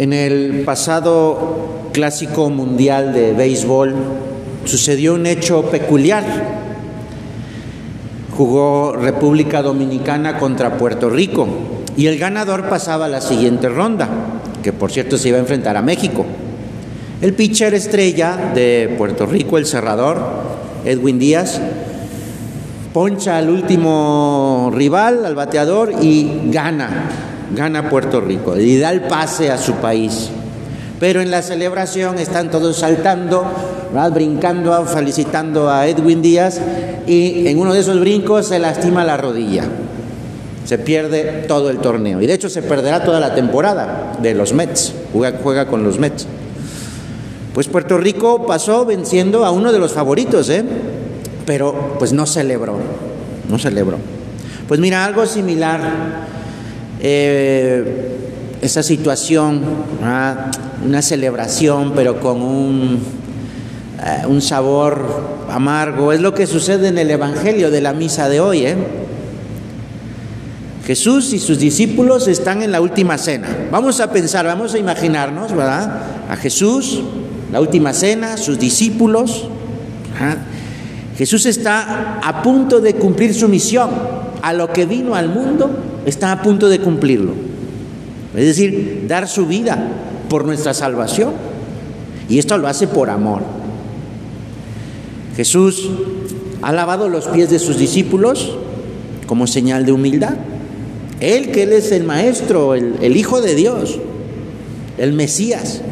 En el pasado clásico mundial de béisbol sucedió un hecho peculiar. Jugó República Dominicana contra Puerto Rico y el ganador pasaba a la siguiente ronda, que por cierto se iba a enfrentar a México. El pitcher estrella de Puerto Rico, el cerrador, Edwin Díaz, poncha al último rival, al bateador, y gana, gana Puerto Rico y da el pase a su país. Pero en la celebración están todos saltando, brincando, felicitando a Edwin Díaz y en uno de esos brincos se lastima la rodilla. Se pierde todo el torneo y de hecho se perderá toda la temporada de los Mets, juega, juega con los Mets. Pues Puerto Rico pasó venciendo a uno de los favoritos, ¿eh? pero pues no celebró, no celebró. Pues mira, algo similar, eh, esa situación, una celebración, pero con un, eh, un sabor amargo, es lo que sucede en el Evangelio de la misa de hoy. ¿eh? Jesús y sus discípulos están en la última cena. Vamos a pensar, vamos a imaginarnos, ¿verdad? A Jesús, la última cena, sus discípulos. Jesús está a punto de cumplir su misión. A lo que vino al mundo, está a punto de cumplirlo. Es decir, dar su vida por nuestra salvación. Y esto lo hace por amor. Jesús ha lavado los pies de sus discípulos como señal de humildad. Él, que Él es el Maestro, el, el Hijo de Dios, el Mesías,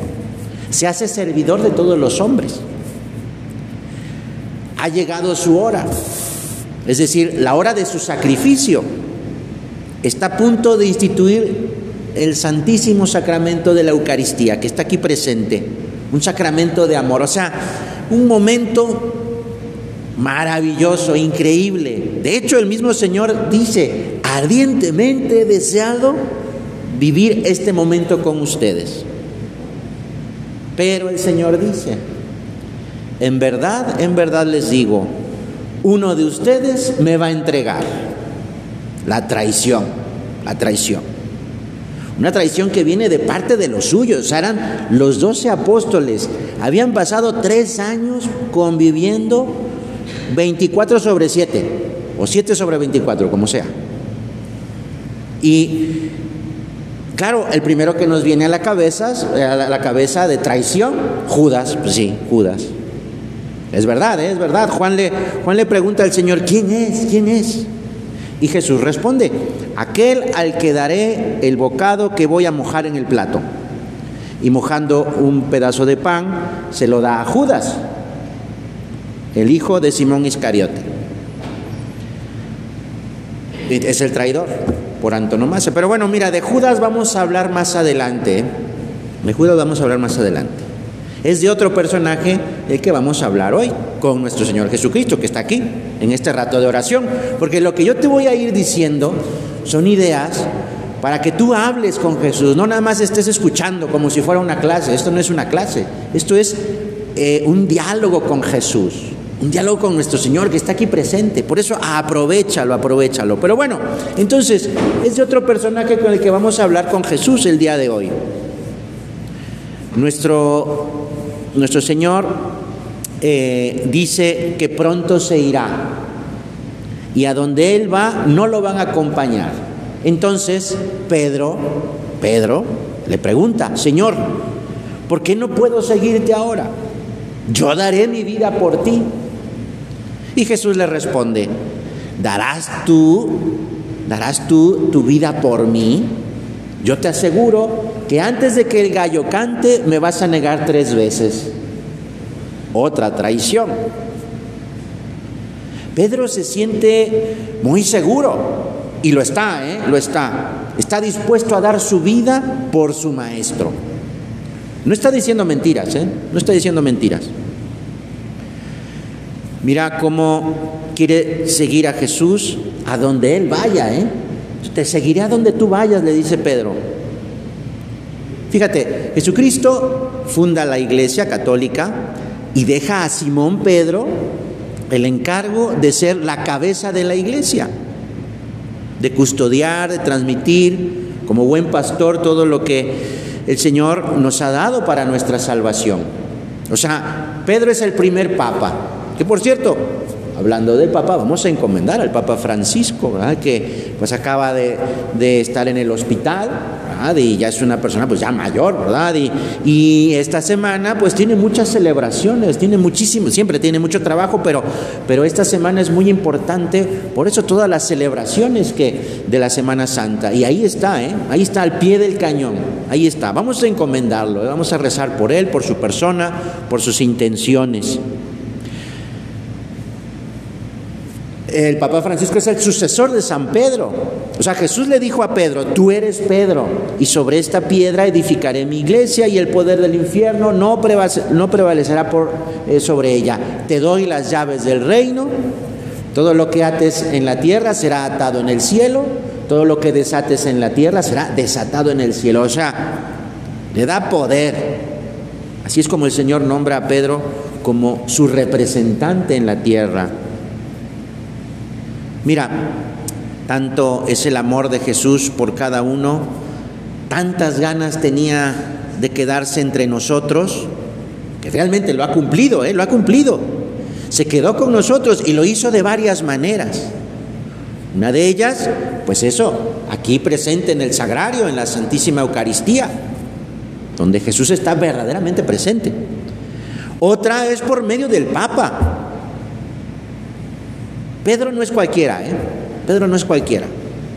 se hace servidor de todos los hombres ha llegado su hora, es decir, la hora de su sacrificio. Está a punto de instituir el santísimo sacramento de la Eucaristía, que está aquí presente, un sacramento de amor, o sea, un momento maravilloso, increíble. De hecho, el mismo Señor dice, ardientemente he deseado vivir este momento con ustedes. Pero el Señor dice, en verdad, en verdad les digo, uno de ustedes me va a entregar la traición, la traición. Una traición que viene de parte de los suyos. Eran los doce apóstoles. Habían pasado tres años conviviendo 24 sobre 7, o 7 sobre 24, como sea. Y claro, el primero que nos viene a la cabeza, a la cabeza de traición, Judas, pues sí, Judas. Es verdad, es verdad. Juan le, Juan le pregunta al Señor, ¿quién es? ¿quién es? Y Jesús responde, aquel al que daré el bocado que voy a mojar en el plato. Y mojando un pedazo de pan, se lo da a Judas, el hijo de Simón Iscariote. Es el traidor, por antonomasia. Pero bueno, mira, de Judas vamos a hablar más adelante. ¿eh? De Judas vamos a hablar más adelante es de otro personaje del que vamos a hablar hoy, con nuestro Señor Jesucristo, que está aquí, en este rato de oración. Porque lo que yo te voy a ir diciendo son ideas para que tú hables con Jesús, no nada más estés escuchando como si fuera una clase, esto no es una clase, esto es eh, un diálogo con Jesús, un diálogo con nuestro Señor que está aquí presente, por eso aprovechalo, aprovechalo. Pero bueno, entonces es de otro personaje con el que vamos a hablar con Jesús el día de hoy. Nuestro nuestro Señor eh, dice que pronto se irá y a donde Él va no lo van a acompañar. Entonces Pedro, Pedro le pregunta, Señor, ¿por qué no puedo seguirte ahora? Yo daré mi vida por ti. Y Jesús le responde, ¿darás tú, darás tú tu vida por mí? Yo te aseguro que antes de que el gallo cante me vas a negar tres veces. Otra traición. Pedro se siente muy seguro y lo está, ¿eh? Lo está. Está dispuesto a dar su vida por su maestro. No está diciendo mentiras, ¿eh? No está diciendo mentiras. Mira cómo quiere seguir a Jesús a donde Él vaya, ¿eh? Te seguiré a donde tú vayas, le dice Pedro. Fíjate, Jesucristo funda la iglesia católica y deja a Simón Pedro el encargo de ser la cabeza de la iglesia, de custodiar, de transmitir como buen pastor todo lo que el Señor nos ha dado para nuestra salvación. O sea, Pedro es el primer papa, que por cierto, hablando del Papa, vamos a encomendar al Papa Francisco, que pues acaba de estar en el hospital, y ya es una persona pues ya mayor, ¿verdad? Y, y, esta semana pues tiene muchas celebraciones, tiene muchísimo, siempre tiene mucho trabajo, pero, pero esta semana es muy importante, por eso todas las celebraciones que de la Semana Santa. Y ahí está, ¿eh? Ahí está al pie del cañón, ahí está. Vamos a encomendarlo, ¿eh? vamos a rezar por él, por su persona, por sus intenciones. el Papa Francisco es el sucesor de San Pedro. O sea, Jesús le dijo a Pedro, tú eres Pedro, y sobre esta piedra edificaré mi iglesia y el poder del infierno no, prevalecerá por, eh, sobre ella. Te doy las llaves del reino, todo lo que ates en la tierra será atado en el cielo, todo lo que desates en la tierra será desatado en el cielo. O sea, le da poder. Así es como el Señor nombra a Pedro como su representante en la tierra. Mira, tanto es el amor de Jesús por cada uno, tantas ganas tenía de quedarse entre nosotros, que realmente lo ha cumplido, ¿eh? lo ha cumplido. Se quedó con nosotros y lo hizo de varias maneras. Una de ellas, pues eso, aquí presente en el sagrario, en la Santísima Eucaristía, donde Jesús está verdaderamente presente. Otra es por medio del Papa, Pedro no es cualquiera, ¿eh? Pedro no es cualquiera.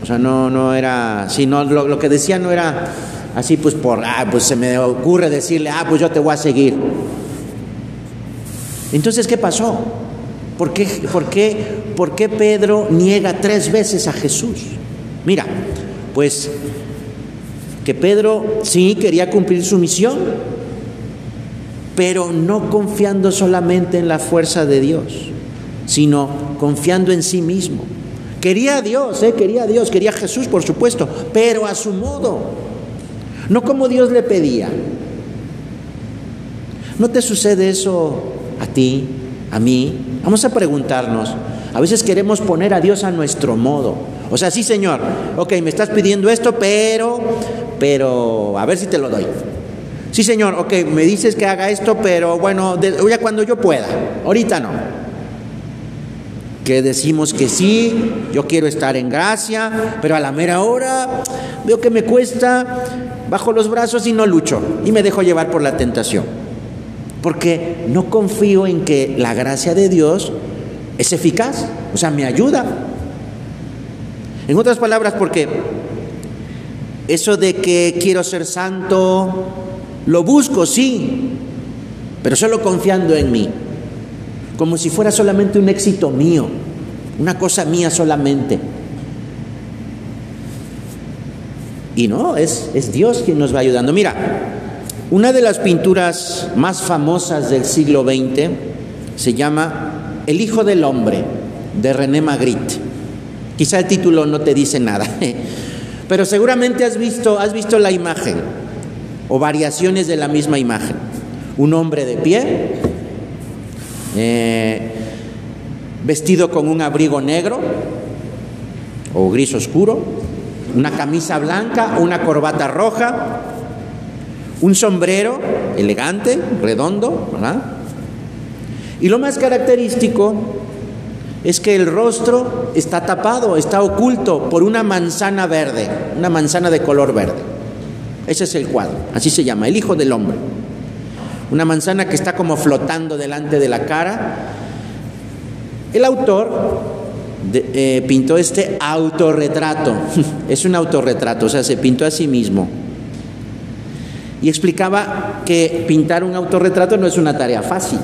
O sea, no, no era, sino lo, lo que decía no era así, pues por, ah, pues se me ocurre decirle, ah, pues yo te voy a seguir. Entonces, ¿qué pasó? ¿Por qué, por qué, por qué Pedro niega tres veces a Jesús? Mira, pues que Pedro sí quería cumplir su misión, pero no confiando solamente en la fuerza de Dios sino confiando en sí mismo. Quería a Dios, ¿eh? quería a Dios, quería a Jesús, por supuesto, pero a su modo, no como Dios le pedía. ¿No te sucede eso a ti, a mí? Vamos a preguntarnos. A veces queremos poner a Dios a nuestro modo. O sea, sí, Señor, ok, me estás pidiendo esto, pero, pero, a ver si te lo doy. Sí, Señor, ok, me dices que haga esto, pero bueno, ya cuando yo pueda, ahorita no que decimos que sí, yo quiero estar en gracia, pero a la mera hora veo que me cuesta, bajo los brazos y no lucho y me dejo llevar por la tentación. Porque no confío en que la gracia de Dios es eficaz, o sea, me ayuda. En otras palabras, porque eso de que quiero ser santo, lo busco, sí, pero solo confiando en mí como si fuera solamente un éxito mío, una cosa mía solamente. Y no, es, es Dios quien nos va ayudando. Mira, una de las pinturas más famosas del siglo XX se llama El Hijo del Hombre, de René Magritte. Quizá el título no te dice nada, pero seguramente has visto, has visto la imagen o variaciones de la misma imagen. Un hombre de pie, eh, vestido con un abrigo negro o gris oscuro, una camisa blanca, una corbata roja, un sombrero elegante, redondo, ¿verdad? Y lo más característico es que el rostro está tapado, está oculto por una manzana verde, una manzana de color verde. Ese es el cuadro, así se llama, el Hijo del Hombre una manzana que está como flotando delante de la cara. El autor eh, pintó este autorretrato, es un autorretrato, o sea, se pintó a sí mismo. Y explicaba que pintar un autorretrato no es una tarea fácil.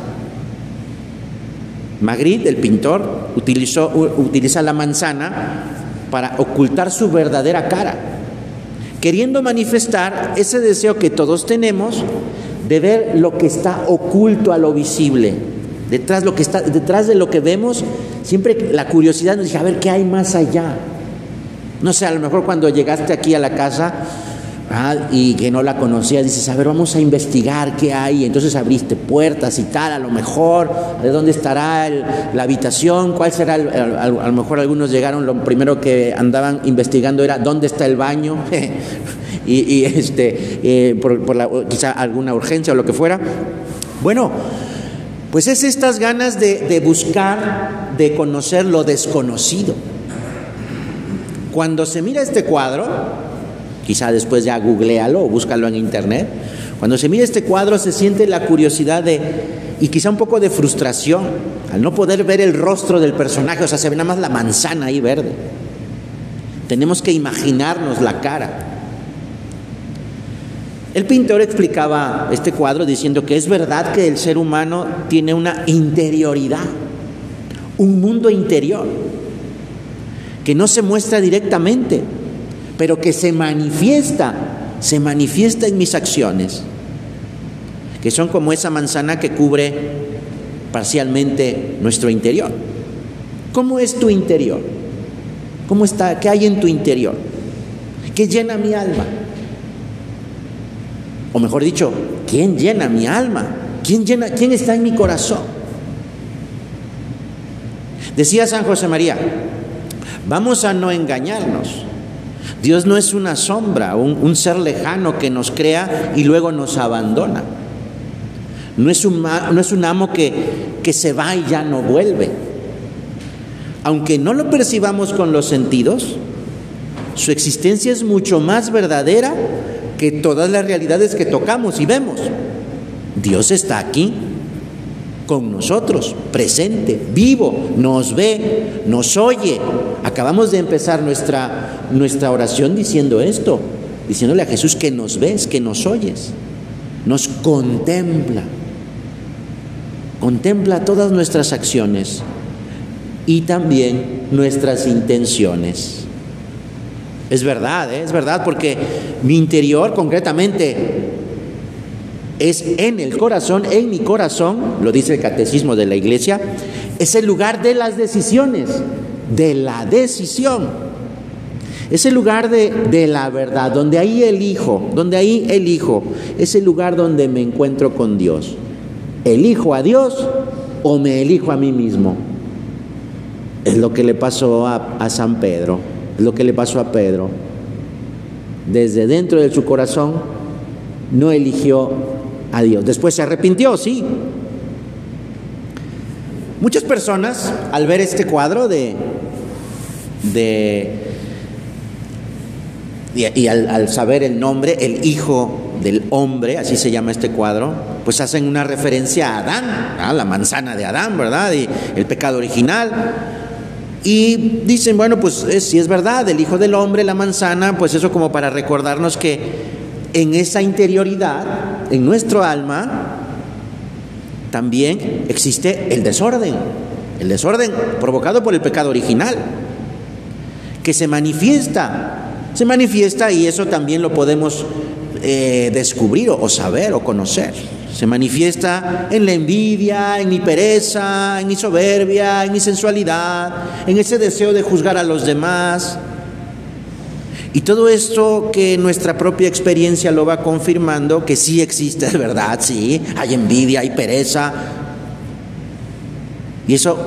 Magritte, el pintor, utilizó, utiliza la manzana para ocultar su verdadera cara, queriendo manifestar ese deseo que todos tenemos de ver lo que está oculto a lo visible. Detrás, lo que está, detrás de lo que vemos, siempre la curiosidad nos dice, a ver qué hay más allá. No sé, a lo mejor cuando llegaste aquí a la casa, y que no la conocías, dices, a ver, vamos a investigar qué hay. Entonces abriste puertas y tal, a lo mejor, de dónde estará la habitación, cuál será, a lo mejor algunos llegaron, lo primero que andaban investigando era dónde está el baño, y, este, eh, por, la, quizá alguna urgencia o lo que fuera. Bueno, pues es estas ganas de, de buscar, de conocer lo desconocido. Cuando se mira este cuadro, quizá después ya googlealo o búscalo en internet. Cuando se mira este cuadro se siente la curiosidad de, y quizá un poco de frustración al no poder ver el rostro del personaje, o sea, se ve nada más la manzana ahí verde. Tenemos que imaginarnos la cara. El pintor explicaba este cuadro diciendo que es verdad que el ser humano tiene una interioridad, un mundo interior, que no se muestra directamente, pero que se manifiesta, se manifiesta en mis acciones, que son como esa manzana que cubre parcialmente nuestro interior. ¿Cómo es tu interior? ¿Cómo está? ¿Qué hay en tu interior? ¿Qué llena mi alma? O mejor dicho, ¿quién llena mi alma? ¿Quién llena quién está en mi corazón? Decía San José María, vamos a no engañarnos. Dios no es una sombra, un, ser lejano que nos crea y luego nos abandona. No es un, no es un amo que, que se va y ya no vuelve. Aunque no lo percibamos con los sentidos, su existencia es mucho más verdadera que todas las realidades que tocamos y vemos. Dios está aquí con nosotros, presente, vivo, nos ve, nos oye. Acabamos de empezar nuestra, nuestra oración diciendo esto, diciéndole a Jesús que nos ves, que nos oyes, nos contempla, contempla todas nuestras acciones y también nuestras intenciones. Es verdad, ¿eh? es verdad, porque mi interior concretamente es en el corazón, en mi corazón, lo dice el catecismo de la iglesia, es el lugar de las decisiones, de la decisión. Es el lugar de, la verdad, donde ahí elijo, donde ahí elijo, es el lugar donde me encuentro con Dios. ¿Elijo a Dios o me elijo a mí mismo? Es lo que le pasó a San Pedro, lo que le pasó a Pedro. Desde dentro de su corazón no eligió a Dios. Después se arrepintió, sí. Muchas personas al ver este cuadro de, de y, al, saber el nombre, el hijo del hombre, así se llama este cuadro, pues hacen una referencia a Adán, la manzana de Adán, ¿verdad? Y el pecado original. Y dicen, bueno, pues si es verdad, el hijo del hombre, la manzana, pues eso como para recordarnos que en esa interioridad, en nuestro alma, también existe el desorden, el desorden provocado por el pecado original, que se manifiesta, se manifiesta y eso también lo podemos eh, descubrir o saber o conocer. Se manifiesta en la envidia, en mi pereza, en mi soberbia, en mi sensualidad, en ese deseo de juzgar a los demás, y todo esto que nuestra propia experiencia lo va confirmando, que sí existe, es verdad, sí, hay envidia, hay pereza. Y eso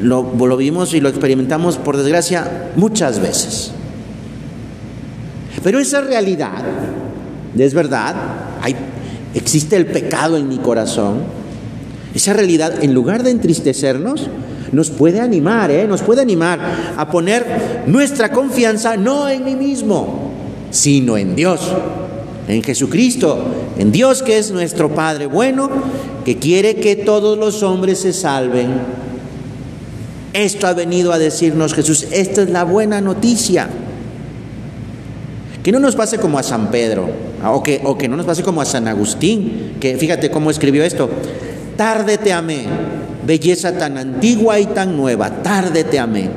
lo, lo vimos y lo experimentamos, por desgracia, muchas veces. Pero esa realidad, es verdad, hay, existe el pecado en mi corazón, esa realidad, en lugar de entristecernos, nos puede animar, ¿eh? nos puede animar a poner nuestra confianza no en mí mismo, sino en Dios, en Jesucristo, en Dios que es nuestro Padre bueno, que quiere que todos los hombres se salven. Esto ha venido a decirnos Jesús, esta es la buena noticia. Que no nos pase como a San Pedro, o que, o que no nos pase como a San Agustín, que fíjate cómo escribió esto, tarde te amé belleza tan antigua y tan nueva, tarde te amé.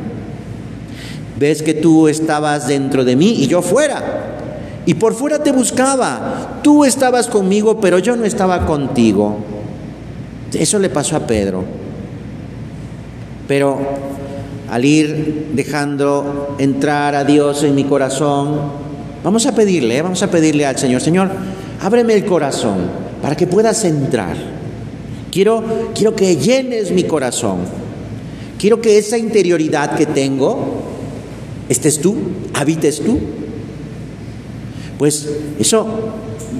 Ves que tú estabas dentro de mí y yo fuera. Y por fuera te buscaba. Tú estabas conmigo, pero yo no estaba contigo. Eso le pasó a Pedro. Pero al ir dejando entrar a Dios en mi corazón, Vamos a pedirle, ¿eh? vamos a pedirle al Señor, Señor, ábreme el corazón para que puedas entrar. Quiero, quiero que llenes mi corazón. Quiero que esa interioridad que tengo, estés tú, habites tú. Pues eso,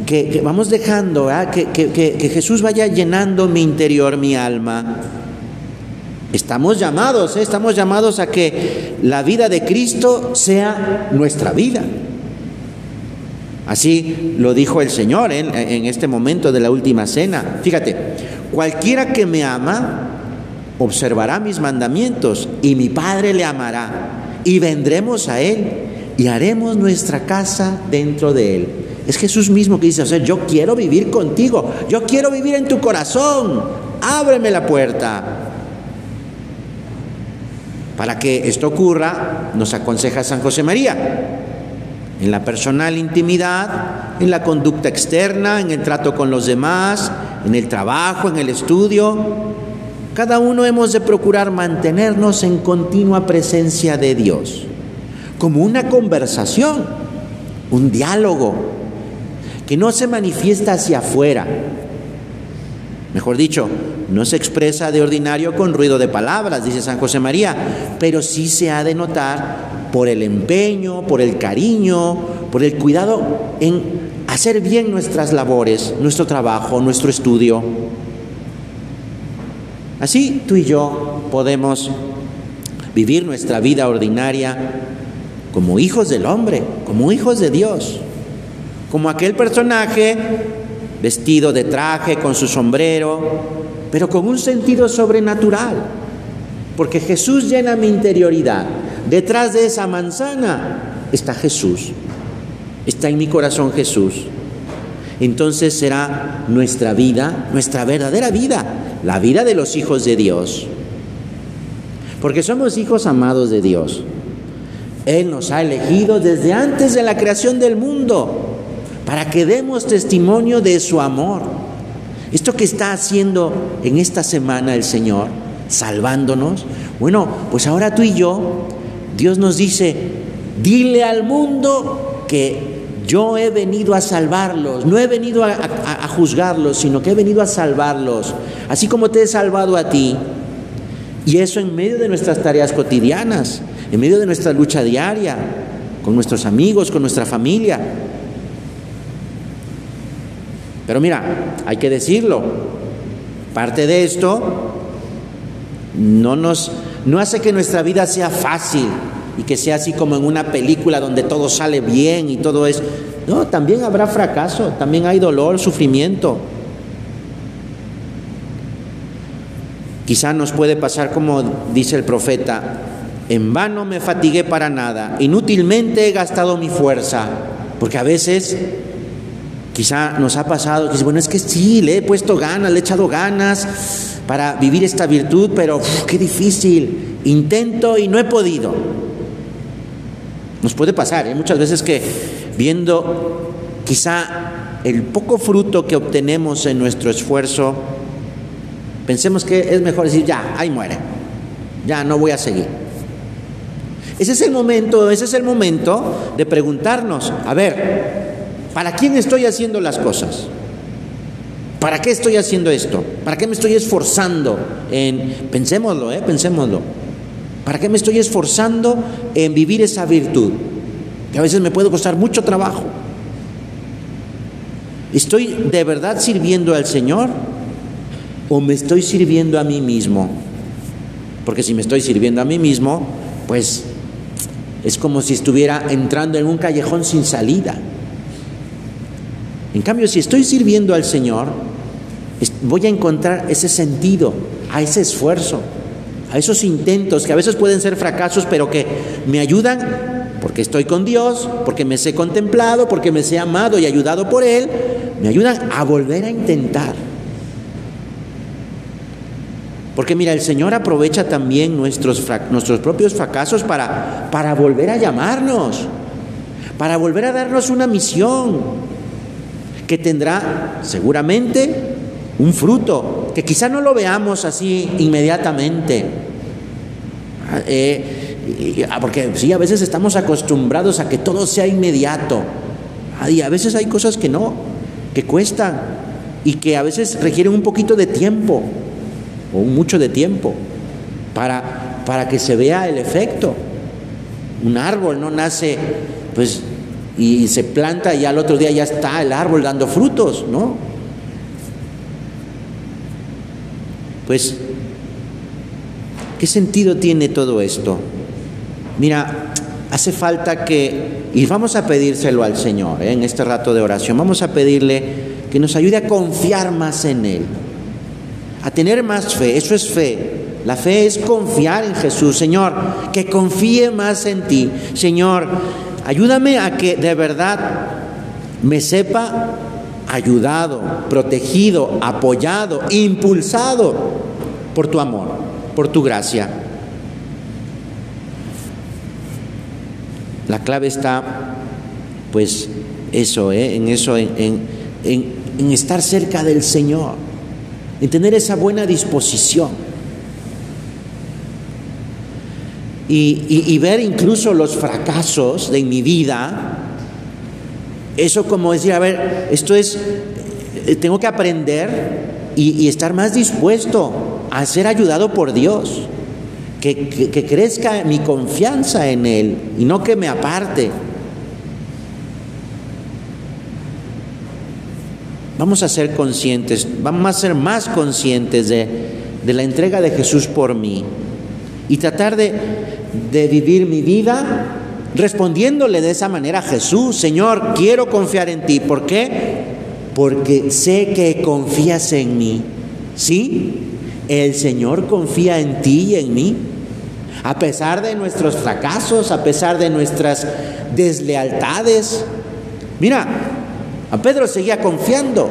que, vamos dejando, que, que Jesús vaya llenando mi interior, mi alma. Estamos llamados, ¿eh? estamos llamados a que la vida de Cristo sea nuestra vida. Así lo dijo el Señor en, en este momento de la última cena. Fíjate, cualquiera que me ama observará mis mandamientos y mi Padre le amará y vendremos a Él y haremos nuestra casa dentro de Él. Es Jesús mismo que dice, o sea, yo quiero vivir contigo, yo quiero vivir en tu corazón, ábreme la puerta. Para que esto ocurra, nos aconseja San José María, en la personal intimidad, en la conducta externa, en el trato con los demás, en el trabajo, en el estudio. Cada uno hemos de procurar mantenernos en continua presencia de Dios, como una conversación, un diálogo, que no se manifiesta hacia afuera, Mejor dicho, no se expresa de ordinario con ruido de palabras, dice San José María, pero sí se ha de notar por el empeño, por el cariño, por el cuidado en hacer bien nuestras labores, nuestro trabajo, nuestro estudio. Así tú y yo podemos vivir nuestra vida ordinaria como hijos del hombre, como hijos de Dios, como aquel personaje vestido de traje, con su sombrero, pero con un sentido sobrenatural, porque Jesús llena mi interioridad. Detrás de esa manzana está Jesús, está en mi corazón Jesús. Entonces será nuestra vida, nuestra verdadera vida, la vida de los hijos de Dios. Porque somos hijos amados de Dios. Él nos ha elegido desde antes de la creación del mundo para que demos testimonio de su amor. Esto que está haciendo en esta semana el Señor, salvándonos, bueno, pues ahora tú y yo, Dios nos dice, dile al mundo que yo he venido a salvarlos, no he venido a, juzgarlos, sino que he venido a salvarlos, así como te he salvado a ti. Y eso en medio de nuestras tareas cotidianas, en medio de nuestra lucha diaria, con nuestros amigos, con nuestra familia. Pero mira, hay que decirlo, parte de esto no nos no hace que nuestra vida sea fácil y que sea así como en una película donde todo sale bien y todo es no, también habrá fracaso, también hay dolor, sufrimiento. Quizá nos puede pasar como dice el profeta, en vano me fatigué para nada, inútilmente he gastado mi fuerza, porque a veces Quizá nos ha pasado que bueno, es que sí, le he puesto ganas, le he echado ganas para vivir esta virtud, pero qué difícil. Intento y no he podido. Nos puede pasar, ¿eh? muchas veces que viendo quizá el poco fruto que obtenemos en nuestro esfuerzo, pensemos que es mejor decir, ya, ahí muere, ya no voy a seguir. Ese es el momento, ese es el momento de preguntarnos, a ver, ¿Para quién estoy haciendo las cosas? ¿Para qué estoy haciendo esto? ¿Para qué me estoy esforzando en, pensémoslo, eh, pensémoslo, ¿para qué me estoy esforzando en vivir esa virtud? Que a veces me puede costar mucho trabajo. ¿Estoy de verdad sirviendo al Señor o me estoy sirviendo a mí mismo? Porque si me estoy sirviendo a mí mismo, pues es como si estuviera entrando en un callejón sin salida. En cambio, si estoy sirviendo al Señor, voy a encontrar ese sentido, a ese esfuerzo, a esos intentos que a veces pueden ser fracasos, pero que me ayudan porque estoy con Dios, porque me sé contemplado, porque me sé amado y ayudado por Él, me ayudan a volver a intentar. Porque mira, el Señor aprovecha también nuestros, nuestros propios fracasos para, para volver a llamarnos, para volver a darnos una misión, que tendrá seguramente un fruto, que quizá no lo veamos así inmediatamente. Ah, eh, ah, porque sí, a veces estamos acostumbrados a que todo sea inmediato. Y a veces hay cosas que no, que cuestan y que a veces requieren un poquito de tiempo o mucho de tiempo para, para que se vea el efecto. Un árbol no nace pues y se planta y al otro día ya está el árbol dando frutos, ¿no? Pues, ¿qué sentido tiene todo esto? Mira, hace falta que, y vamos a pedírselo al Señor ¿eh? en este rato de oración, vamos a pedirle que nos ayude a confiar más en Él, a tener más fe, eso es fe. La fe es confiar en Jesús, Señor, que confíe más en ti. Señor, ayúdame a que de verdad me sepa ayudado, protegido, apoyado, impulsado por tu amor, por tu gracia. La clave está, pues, eso, ¿eh? en eso, en, en estar cerca del Señor, en tener esa buena disposición. Y, ver incluso los fracasos de mi vida, eso como decir, a ver, esto es, eh, tengo que aprender y, estar más dispuesto a ser ayudado por Dios, que, que crezca mi confianza en Él y no que me aparte. Vamos a ser conscientes, vamos a ser más conscientes de, de la entrega de Jesús por mí y tratar de, de vivir mi vida respondiéndole de esa manera a Jesús, Señor, quiero confiar en ti. ¿Por qué? Porque sé que confías en mí. ¿Sí? El Señor confía en ti y en mí. A pesar de nuestros fracasos, a pesar de nuestras deslealtades. Mira, a Pedro seguía confiando.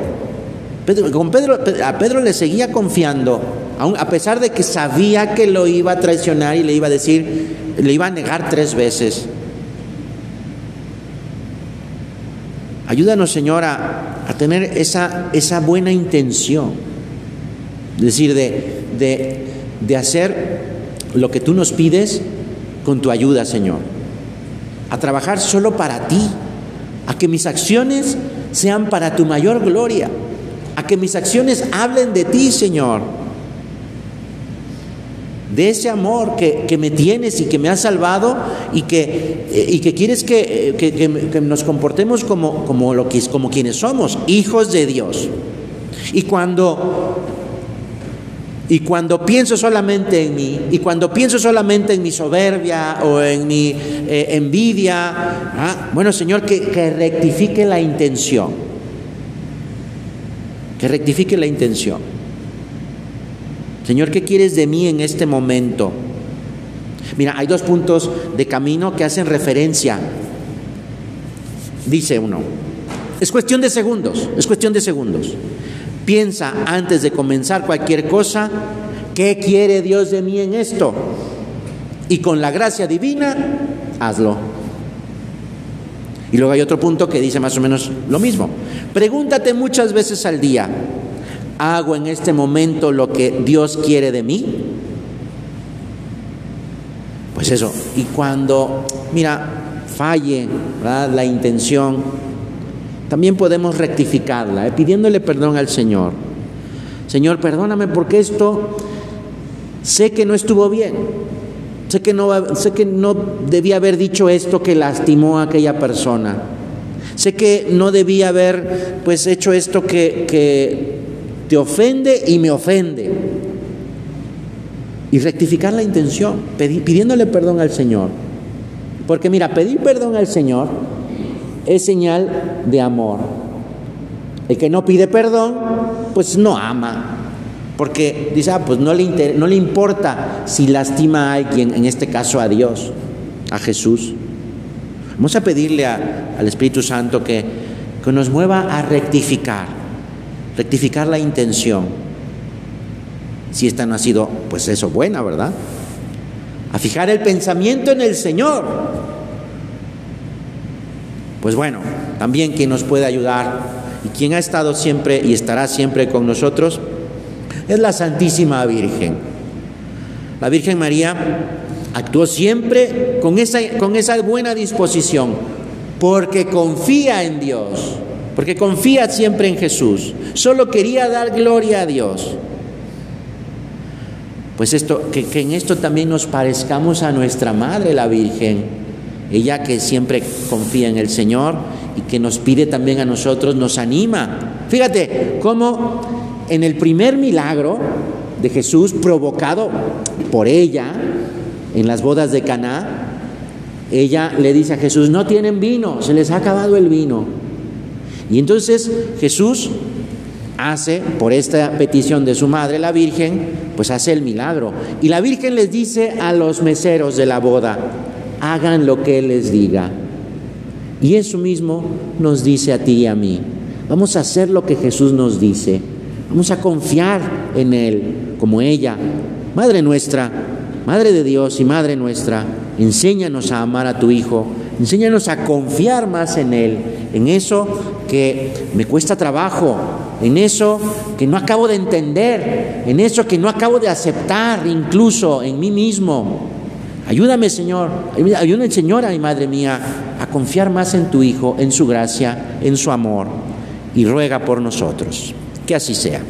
con Pedro, a Pedro le seguía confiando, a pesar de que sabía que lo iba a traicionar y le iba a decir, le iba a negar tres veces. Ayúdanos, Señor, a, tener esa, esa, buena intención, es decir, de, de, de hacer lo que tú nos pides con tu ayuda, Señor, a trabajar solo para ti, a que mis acciones sean para tu mayor gloria, a que mis acciones hablen de ti, Señor, de ese amor que, me tienes y que me has salvado y que, eh, y que quieres que, que, nos comportemos como, como, lo que, como quienes somos, hijos de Dios. Y cuando, y cuando pienso solamente en mí, y cuando pienso solamente en mi soberbia o en mi eh, envidia, ah, bueno Señor, que rectifique la intención, que rectifique la intención. Señor, ¿qué quieres de mí en este momento? Mira, hay dos puntos de camino que hacen referencia. Dice uno, es cuestión de segundos, es cuestión de segundos. Piensa antes de comenzar cualquier cosa, ¿qué quiere Dios de mí en esto? Y con la gracia divina, hazlo. Y luego hay otro punto que dice más o menos lo mismo. Pregúntate muchas veces al día, ¿Hago en este momento lo que Dios quiere de mí? Pues eso, y cuando, mira, falle la intención, también podemos rectificarla, ¿eh? pidiéndole perdón al Señor. Señor, perdóname porque esto sé que no estuvo bien, sé que no, sé que no debía haber dicho esto que lastimó a aquella persona, sé que no debía haber pues hecho esto que, que te ofende y me ofende. Y rectificar la intención, pidiéndole perdón al Señor. Porque mira, pedir perdón al Señor es señal de amor. El que no pide perdón, pues no ama. Porque dice, ah, pues no le, no le importa si lastima a alguien, en este caso a Dios, a Jesús. Vamos a pedirle al Espíritu Santo que, que nos mueva a rectificar rectificar la intención. Si esta no ha sido, pues eso, buena, ¿verdad? A fijar el pensamiento en el Señor. Pues bueno, también quien nos puede ayudar y quien ha estado siempre y estará siempre con nosotros es la Santísima Virgen. La Virgen María actuó siempre con esa, con esa buena disposición, porque confía en Dios, porque confía siempre en Jesús. Solo quería dar gloria a Dios. Pues esto, que, que en esto también nos parezcamos a nuestra Madre, la Virgen, ella que siempre confía en el Señor y que nos pide también a nosotros, nos anima. Fíjate cómo en el primer milagro de Jesús provocado por ella en las bodas de Caná, ella le dice a Jesús, "No tienen vino, se les ha acabado el vino." Y entonces Jesús hace, por esta petición de su madre, la Virgen, pues hace el milagro. Y la Virgen les dice a los meseros de la boda, hagan lo que Él les diga. Y eso mismo nos dice a ti y a mí. Vamos a hacer lo que Jesús nos dice. Vamos a confiar en Él, como ella. Madre nuestra, Madre de Dios y Madre nuestra, enséñanos a amar a tu Hijo, enséñanos a confiar más en Él, en eso que me cuesta trabajo, en eso que no acabo de entender, en eso que no acabo de aceptar incluso en mí mismo. Ayúdame, Señor, ayúdame, Señora y Madre mía, a confiar más en tu Hijo, en su gracia, en su amor, y ruega por nosotros. Que así sea.